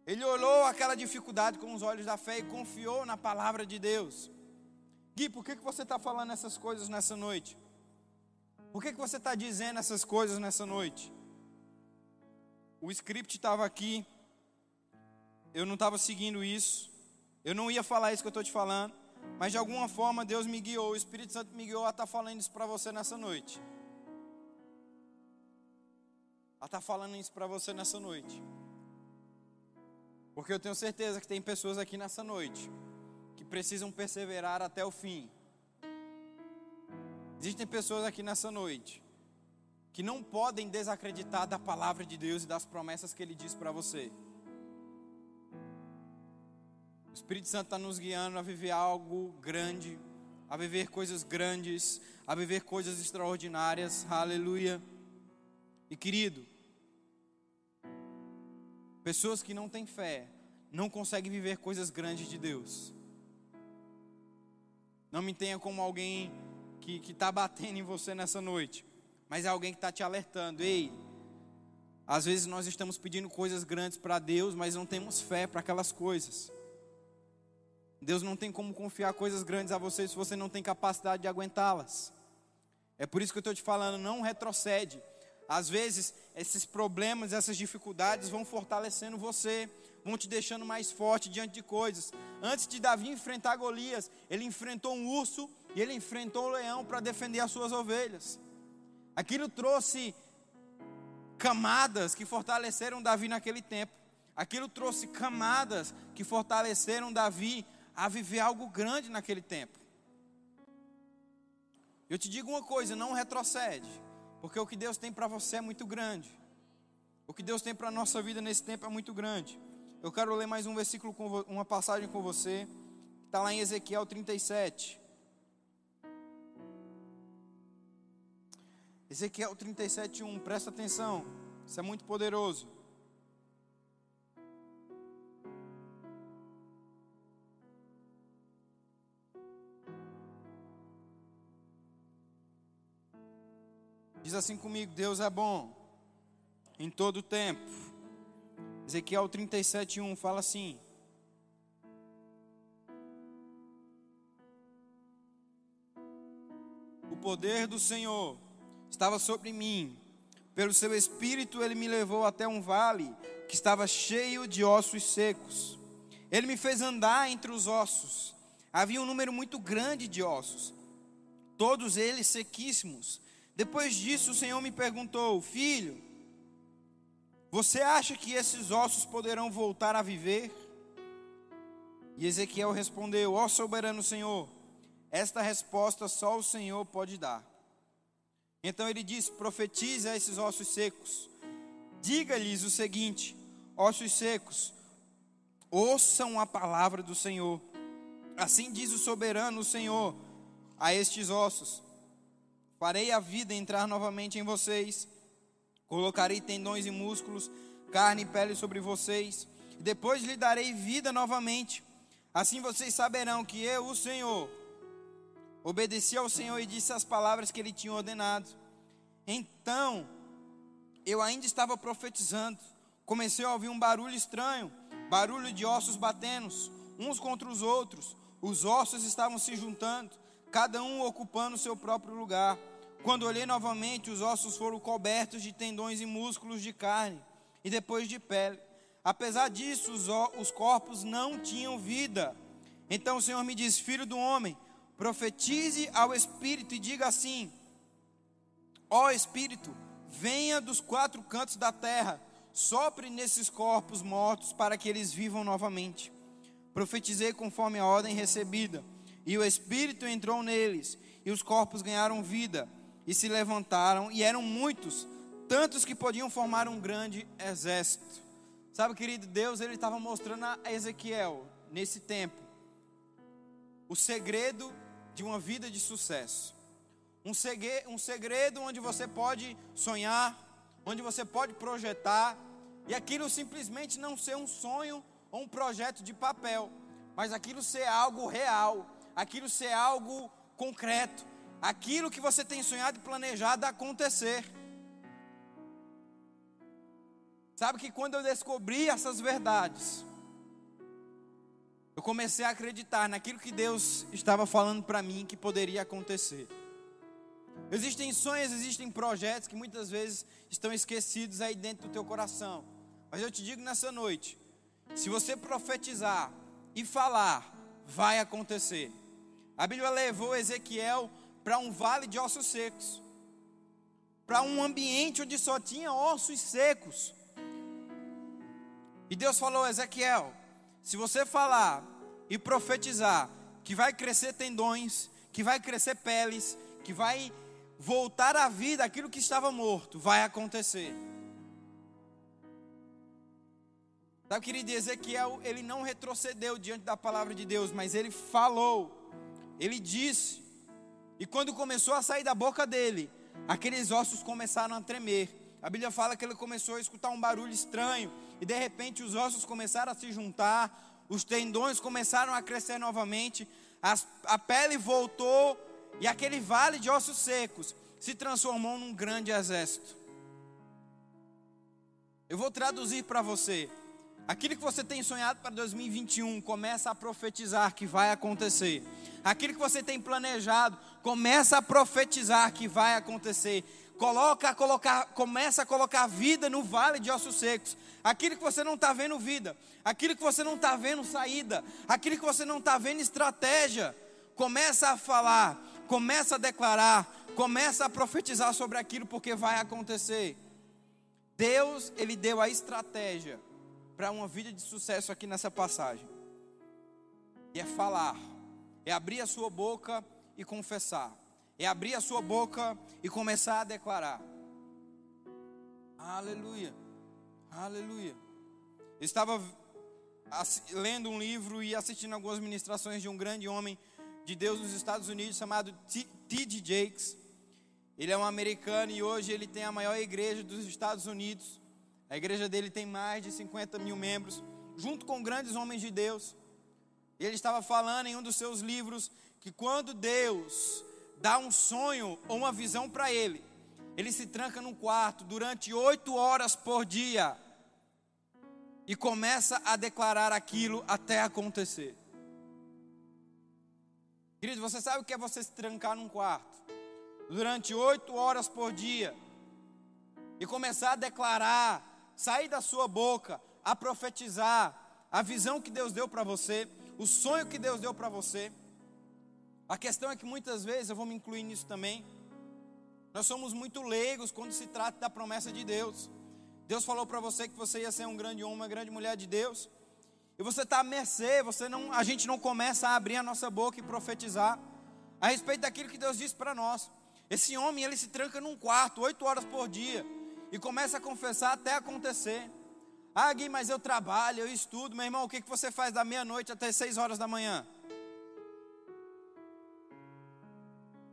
Ele olhou aquela dificuldade com os olhos da fé e confiou na palavra de Deus. Gui, por que, que você está falando essas coisas nessa noite? Por que, que você está dizendo essas coisas nessa noite? O script estava aqui, eu não estava seguindo isso, eu não ia falar isso que eu estou te falando, mas de alguma forma Deus me guiou, o Espírito Santo me guiou a estar tá falando isso para você nessa noite. A estar tá falando isso para você nessa noite. Porque eu tenho certeza que tem pessoas aqui nessa noite que precisam perseverar até o fim. Existem pessoas aqui nessa noite que não podem desacreditar da palavra de Deus e das promessas que Ele diz para você. O Espírito Santo está nos guiando a viver algo grande, a viver coisas grandes, a viver coisas extraordinárias. Aleluia. E querido, pessoas que não têm fé não conseguem viver coisas grandes de Deus. Não me tenha como alguém que está batendo em você nessa noite, mas é alguém que está te alertando. Ei, às vezes nós estamos pedindo coisas grandes para Deus, mas não temos fé para aquelas coisas. Deus não tem como confiar coisas grandes a você se você não tem capacidade de aguentá-las. É por isso que eu estou te falando, não retrocede. Às vezes, esses problemas, essas dificuldades vão fortalecendo você, vão te deixando mais forte diante de coisas. Antes de Davi enfrentar Golias, ele enfrentou um urso e ele enfrentou o leão para defender as suas ovelhas. Aquilo trouxe camadas que fortaleceram Davi naquele tempo. Aquilo trouxe camadas que fortaleceram Davi a viver algo grande naquele tempo. Eu te digo uma coisa, não retrocede, porque o que Deus tem para você é muito grande. O que Deus tem para a nossa vida nesse tempo é muito grande. Eu quero ler mais um versículo, uma passagem com você, está lá em Ezequiel 37. Ezequiel 37, 1, presta atenção, isso é muito poderoso. Diz assim comigo: Deus é bom em todo o tempo. Ezequiel 37, 1 fala assim: O poder do Senhor estava sobre mim. Pelo seu espírito, ele me levou até um vale que estava cheio de ossos secos. Ele me fez andar entre os ossos. Havia um número muito grande de ossos, todos eles sequíssimos. Depois disso, o Senhor me perguntou: Filho, você acha que esses ossos poderão voltar a viver? E Ezequiel respondeu: Ó soberano Senhor, esta resposta só o Senhor pode dar. Então ele diz: profetize a esses ossos secos. Diga-lhes o seguinte: ossos secos, ouçam a palavra do Senhor. Assim diz o soberano Senhor a estes ossos: Farei a vida entrar novamente em vocês, colocarei tendões e músculos, carne e pele sobre vocês, e depois lhe darei vida novamente. Assim vocês saberão que eu, o Senhor, obedeci ao Senhor e disse as palavras que ele tinha ordenado. Então, eu ainda estava profetizando. Comecei a ouvir um barulho estranho, barulho de ossos batendo uns contra os outros. Os ossos estavam se juntando, cada um ocupando o seu próprio lugar. Quando olhei novamente, os ossos foram cobertos de tendões e músculos de carne e depois de pele. Apesar disso, os, os corpos não tinham vida. Então o Senhor me disse: Filho do homem, Profetize ao Espírito e diga assim: Ó Espírito, venha dos quatro cantos da terra, sopre nesses corpos mortos para que eles vivam novamente. Profetizei conforme a ordem recebida. E o Espírito entrou neles, e os corpos ganharam vida, e se levantaram, e eram muitos, tantos que podiam formar um grande exército. Sabe, querido, Deus ele estava mostrando a Ezequiel, nesse tempo, o segredo de uma vida de sucesso. Um segredo, um segredo onde você pode sonhar, onde você pode projetar, e aquilo simplesmente não ser um sonho ou um projeto de papel, mas aquilo ser algo real, aquilo ser algo concreto, aquilo que você tem sonhado e planejado acontecer. Sabe que quando eu descobri essas verdades, eu comecei a acreditar naquilo que Deus estava falando para mim que poderia acontecer. Existem sonhos, existem projetos que muitas vezes estão esquecidos aí dentro do teu coração. Mas eu te digo nessa noite, se você profetizar e falar, vai acontecer. A Bíblia levou Ezequiel para um vale de ossos secos, para um ambiente onde só tinha ossos secos. E Deus falou: Ezequiel, se você falar e profetizar que vai crescer tendões, que vai crescer peles, que vai voltar à vida aquilo que estava morto, vai acontecer. Sabe, querido, Ezequiel, ele não retrocedeu diante da palavra de Deus, mas ele falou, ele disse, e quando começou a sair da boca dele, aqueles ossos começaram a tremer. A Bíblia fala que ele começou a escutar um barulho estranho, e de repente os ossos começaram a se juntar, os tendões começaram a crescer novamente, as, a pele voltou, e aquele vale de ossos secos se transformou num grande exército. Eu vou traduzir para você. Aquilo que você tem sonhado para 2021, começa a profetizar que vai acontecer. Aquilo que você tem planejado, começa a profetizar que vai acontecer. Coloca, colocar, começa a colocar vida no vale de ossos secos. Aquilo que você não está vendo vida, aquilo que você não está vendo saída, aquilo que você não está vendo estratégia, começa a falar, começa a declarar, começa a profetizar sobre aquilo porque vai acontecer. Deus, ele deu a estratégia para uma vida de sucesso aqui nessa passagem. E é falar, é abrir a sua boca e confessar, é abrir a sua boca e começar a declarar. Aleluia, aleluia. Eu estava lendo um livro e assistindo algumas ministrações de um grande homem de Deus nos Estados Unidos chamado T.D. Jakes. Ele é um americano e hoje ele tem a maior igreja dos Estados Unidos. A igreja dele tem mais de 50 mil membros, junto com grandes homens de Deus. E ele estava falando em um dos seus livros que quando Deus dá um sonho ou uma visão para ele, ele se tranca num quarto durante oito horas por dia e começa a declarar aquilo até acontecer. Querido, você sabe o que é você se trancar num quarto durante oito horas por dia e começar a declarar sair da sua boca a profetizar a visão que Deus deu para você, o sonho que Deus deu para você. A questão é que muitas vezes, eu vou me incluir nisso também, nós somos muito leigos quando se trata da promessa de Deus. Deus falou para você que você ia ser um grande homem, uma grande mulher de Deus. E você está à mercê, você não, a gente não começa a abrir a nossa boca e profetizar a respeito daquilo que Deus disse para nós. Esse homem, ele se tranca num quarto, oito horas por dia e começa a confessar até acontecer. Ah, Gui, mas eu trabalho, eu estudo. Meu irmão, o que, você faz da meia-noite até seis horas da manhã?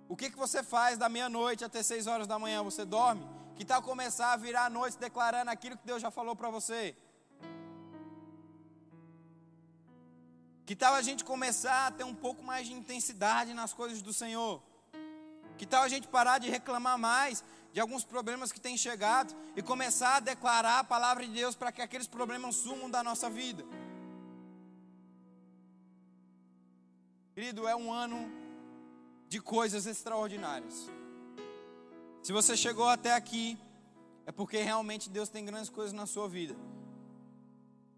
O que você faz da meia-noite até seis horas da manhã? Você dorme? Que tal começar a virar a noite declarando aquilo que Deus já falou para você? Que tal a gente começar a ter um pouco mais de intensidade nas coisas do Senhor? Que tal a gente parar de reclamar mais de alguns problemas que têm chegado e começar a declarar a palavra de Deus para que aqueles problemas sumam da nossa vida. Querido, é um ano de coisas extraordinárias. Se você chegou até aqui, é porque realmente Deus tem grandes coisas na sua vida.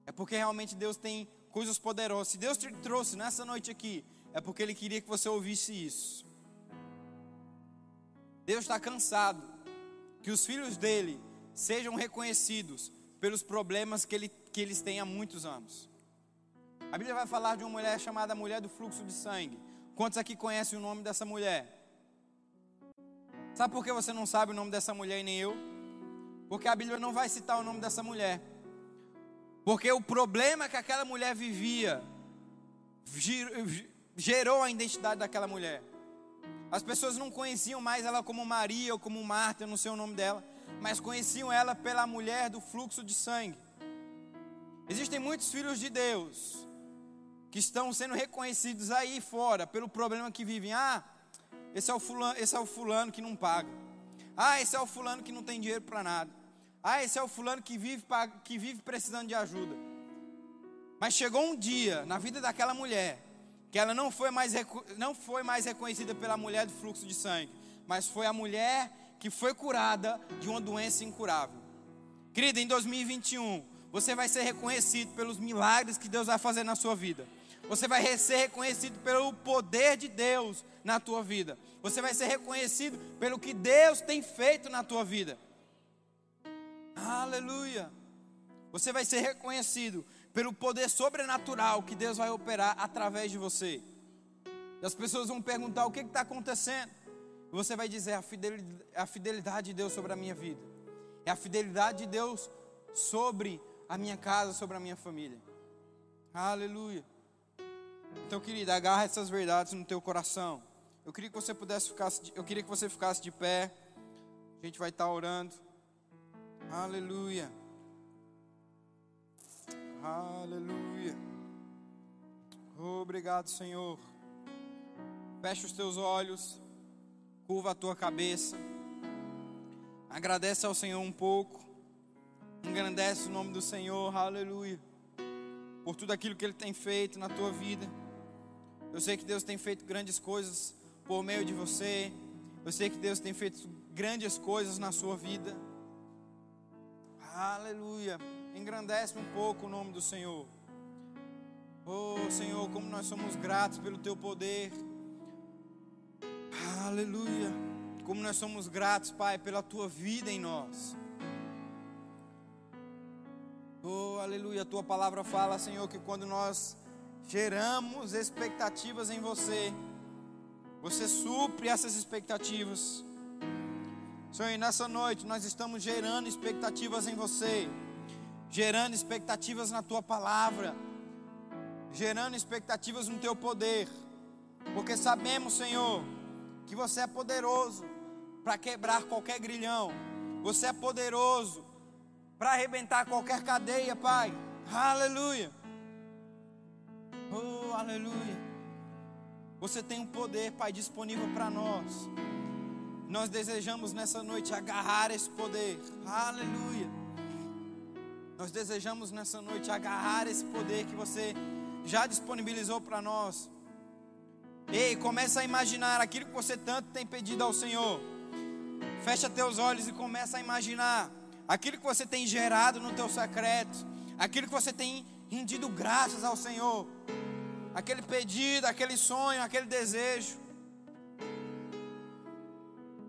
É porque realmente Deus tem coisas poderosas. Se Deus te trouxe nessa noite aqui, é porque Ele queria que você ouvisse isso. Deus está cansado que os filhos dele sejam reconhecidos pelos problemas que, ele, que eles têm há muitos anos. A Bíblia vai falar de uma mulher chamada mulher do fluxo de sangue. Quantos aqui conhecem o nome dessa mulher? Sabe por que você não sabe o nome dessa mulher e nem eu? Porque a Bíblia não vai citar o nome dessa mulher. Porque o problema que aquela mulher vivia gerou a identidade daquela mulher. As pessoas não conheciam mais ela como Maria ou como Marta, não sei o nome dela, mas conheciam ela pela mulher do fluxo de sangue. Existem muitos filhos de Deus que estão sendo reconhecidos aí fora pelo problema que vivem. Ah, esse é o fulano, esse é o fulano que não paga. Ah, esse é o fulano que não tem dinheiro para nada. Ah, esse é o fulano que vive, que vive precisando de ajuda. Mas chegou um dia na vida daquela mulher que ela não foi mais, não foi mais reconhecida pela mulher do fluxo de sangue, mas foi a mulher que foi curada de uma doença incurável. Querida, em 2021, você vai ser reconhecido pelos milagres que Deus vai fazer na sua vida. Você vai ser reconhecido pelo poder de Deus na tua vida. Você vai ser reconhecido pelo que Deus tem feito na tua vida. Aleluia. Você vai ser reconhecido pelo poder sobrenatural que Deus vai operar através de você. E as pessoas vão perguntar o que está acontecendo. E você vai dizer: a fidelidade, a fidelidade de Deus sobre a minha vida, é a fidelidade de Deus sobre a minha casa, sobre a minha família. Aleluia. Então, querida, agarra essas verdades no teu coração. Eu queria que você pudesse ficar, eu queria que você ficasse de pé. A gente vai estar orando. Aleluia. Aleluia. Obrigado, Senhor. Fecha os teus olhos. Curva a tua cabeça. Agradece ao Senhor um pouco. Engrandece o nome do Senhor. Aleluia. Por tudo aquilo que Ele tem feito na tua vida. Eu sei que Deus tem feito grandes coisas por meio de você. Eu sei que Deus tem feito grandes coisas na sua vida. Aleluia. Engrandece um pouco o nome do Senhor. Oh Senhor, como nós somos gratos pelo teu poder. Aleluia. Como nós somos gratos, Pai, pela tua vida em nós. Oh, aleluia. A tua palavra fala, Senhor, que quando nós geramos expectativas em você, você supre essas expectativas. Senhor, e nessa noite nós estamos gerando expectativas em você, gerando expectativas na tua palavra, gerando expectativas no teu poder, porque sabemos, Senhor, que você é poderoso para quebrar qualquer grilhão, você é poderoso para arrebentar qualquer cadeia, Pai. Aleluia. Oh, aleluia. Você tem um poder, Pai, disponível para nós. Nós desejamos nessa noite agarrar esse poder. Aleluia. Nós desejamos nessa noite agarrar esse poder que você já disponibilizou para nós. Ei, começa a imaginar aquilo que você tanto tem pedido ao Senhor. Fecha teus olhos e começa a imaginar aquilo que você tem gerado no teu secreto, aquilo que você tem rendido graças ao Senhor. Aquele pedido, aquele sonho, aquele desejo.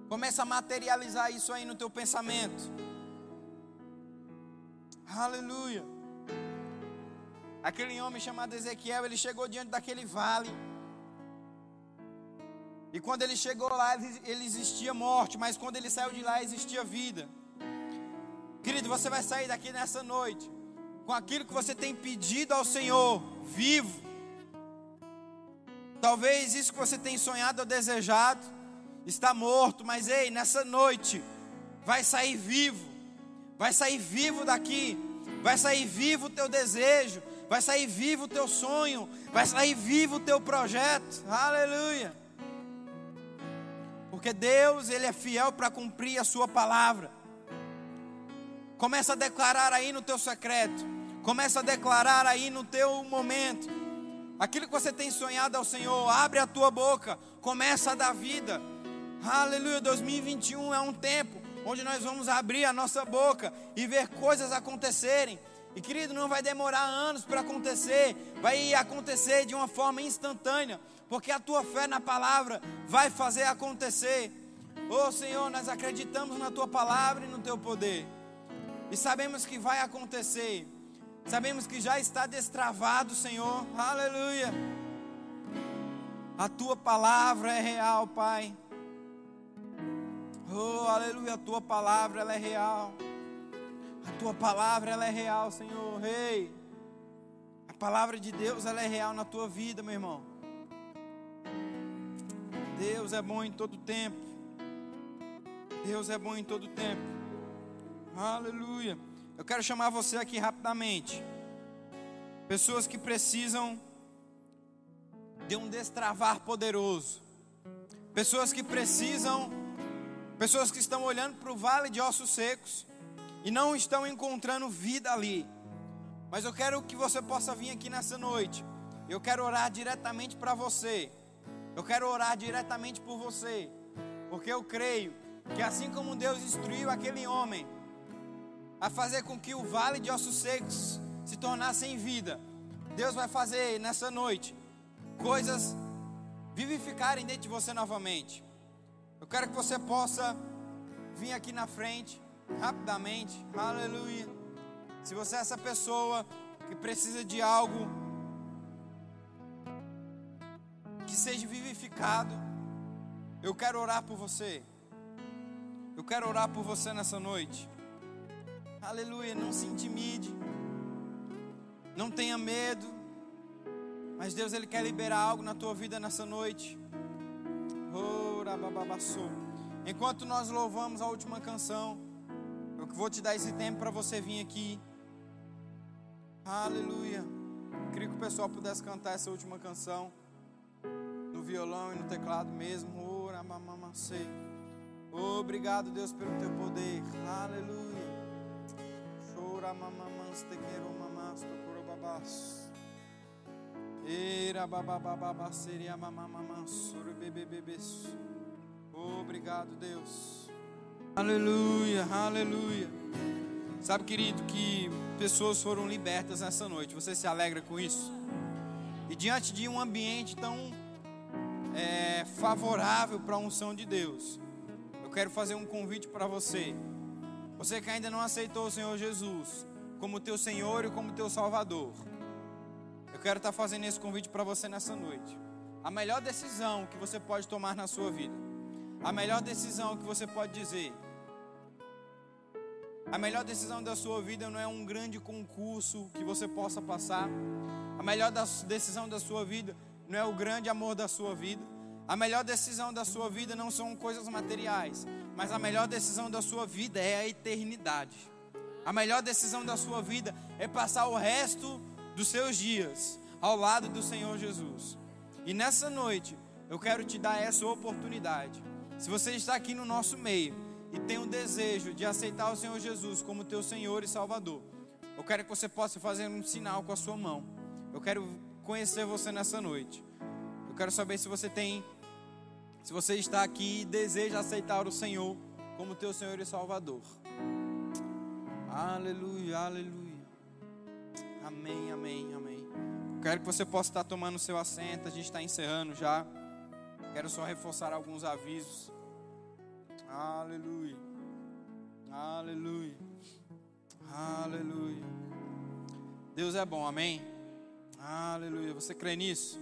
Começa a materializar isso aí no teu pensamento. Aleluia. Aquele homem chamado Ezequiel, ele chegou diante daquele vale. E quando ele chegou lá, ele existia morte, mas quando ele saiu de lá, existia vida. Querido, você vai sair daqui nessa noite com aquilo que você tem pedido ao Senhor, vivo. Talvez isso que você tem sonhado ou desejado está morto, mas ei, nessa noite vai sair vivo, vai sair vivo daqui, vai sair vivo o teu desejo, vai sair vivo o teu sonho, vai sair vivo o teu projeto, aleluia. Porque Deus, Ele é fiel para cumprir a Sua palavra. Começa a declarar aí no teu secreto, começa a declarar aí no teu momento. Aquilo que você tem sonhado ao Senhor, abre a tua boca, começa a dar vida. Aleluia, 2021 é um tempo onde nós vamos abrir a nossa boca e ver coisas acontecerem. E querido, não vai demorar anos para acontecer, vai acontecer de uma forma instantânea, porque a tua fé na palavra vai fazer acontecer. Oh Senhor, nós acreditamos na tua palavra e no teu poder, e sabemos que vai acontecer, sabemos que já está destravado, Senhor, aleluia. A tua palavra é real, Pai. Oh, aleluia, a tua palavra ela é real. A tua palavra ela é real, Senhor. Rei. Hey, a palavra de Deus ela é real na tua vida, meu irmão. Deus é bom em todo tempo. Deus é bom em todo tempo. Aleluia. Eu quero chamar você aqui rapidamente. Pessoas que precisam de um destravar poderoso. Pessoas que precisam, pessoas que estão olhando para o vale de ossos secos e não estão encontrando vida ali. Mas eu quero que você possa vir aqui nessa noite. Eu quero orar diretamente para você. Eu quero orar diretamente por você. Porque eu creio que assim como Deus instruiu aquele homem a fazer com que o vale de ossos secos se tornasse em vida, Deus vai fazer nessa noite coisas vivificarem dentro de você novamente. Eu quero que você possa vir aqui na frente, rapidamente, aleluia. Se você é essa pessoa que precisa de algo que seja vivificado, eu quero orar por você. Eu quero orar por você nessa noite. Aleluia, não se intimide. Não tenha medo. Mas Deus ele quer liberar algo na tua vida nessa noite. Enquanto nós louvamos a última canção, eu vou te dar esse tempo para você vir aqui. Aleluia. Queria que o pessoal pudesse cantar essa última canção no violão e no teclado mesmo. Obrigado, Deus, pelo teu poder. Aleluia. Chora mamamans te quero mamas to corobabas. Obrigado, Deus. Aleluia, aleluia. Sabe, querido, que pessoas foram libertas nessa noite. Você se alegra com isso? E diante de um ambiente tão é, favorável para a unção de Deus, eu quero fazer um convite para você. Você que ainda não aceitou o Senhor Jesus como teu Senhor e como teu Salvador. Eu quero estar fazendo esse convite para você nessa noite. A melhor decisão que você pode tomar na sua vida, a melhor decisão que você pode dizer, a melhor decisão da sua vida não é um grande concurso que você possa passar. A melhor decisão da sua vida não é o grande amor da sua vida. A melhor decisão da sua vida não são coisas materiais, mas a melhor decisão da sua vida é a eternidade. A melhor decisão da sua vida é passar o resto dos seus dias ao lado do Senhor Jesus. E nessa noite, eu quero te dar essa oportunidade. Se você está aqui no nosso meio e tem um desejo de aceitar o Senhor Jesus como teu Senhor e Salvador, eu quero que você possa fazer um sinal com a sua mão. Eu quero conhecer você nessa noite. Eu quero saber se você tem, se você está aqui e deseja aceitar o Senhor como teu Senhor e Salvador. Aleluia, aleluia. Amém, amém, amém. Quero que você possa estar tomando seu assento. A gente está encerrando já. Quero só reforçar alguns avisos. Aleluia. Aleluia. Aleluia. Deus é bom, amém? Aleluia. Você crê nisso?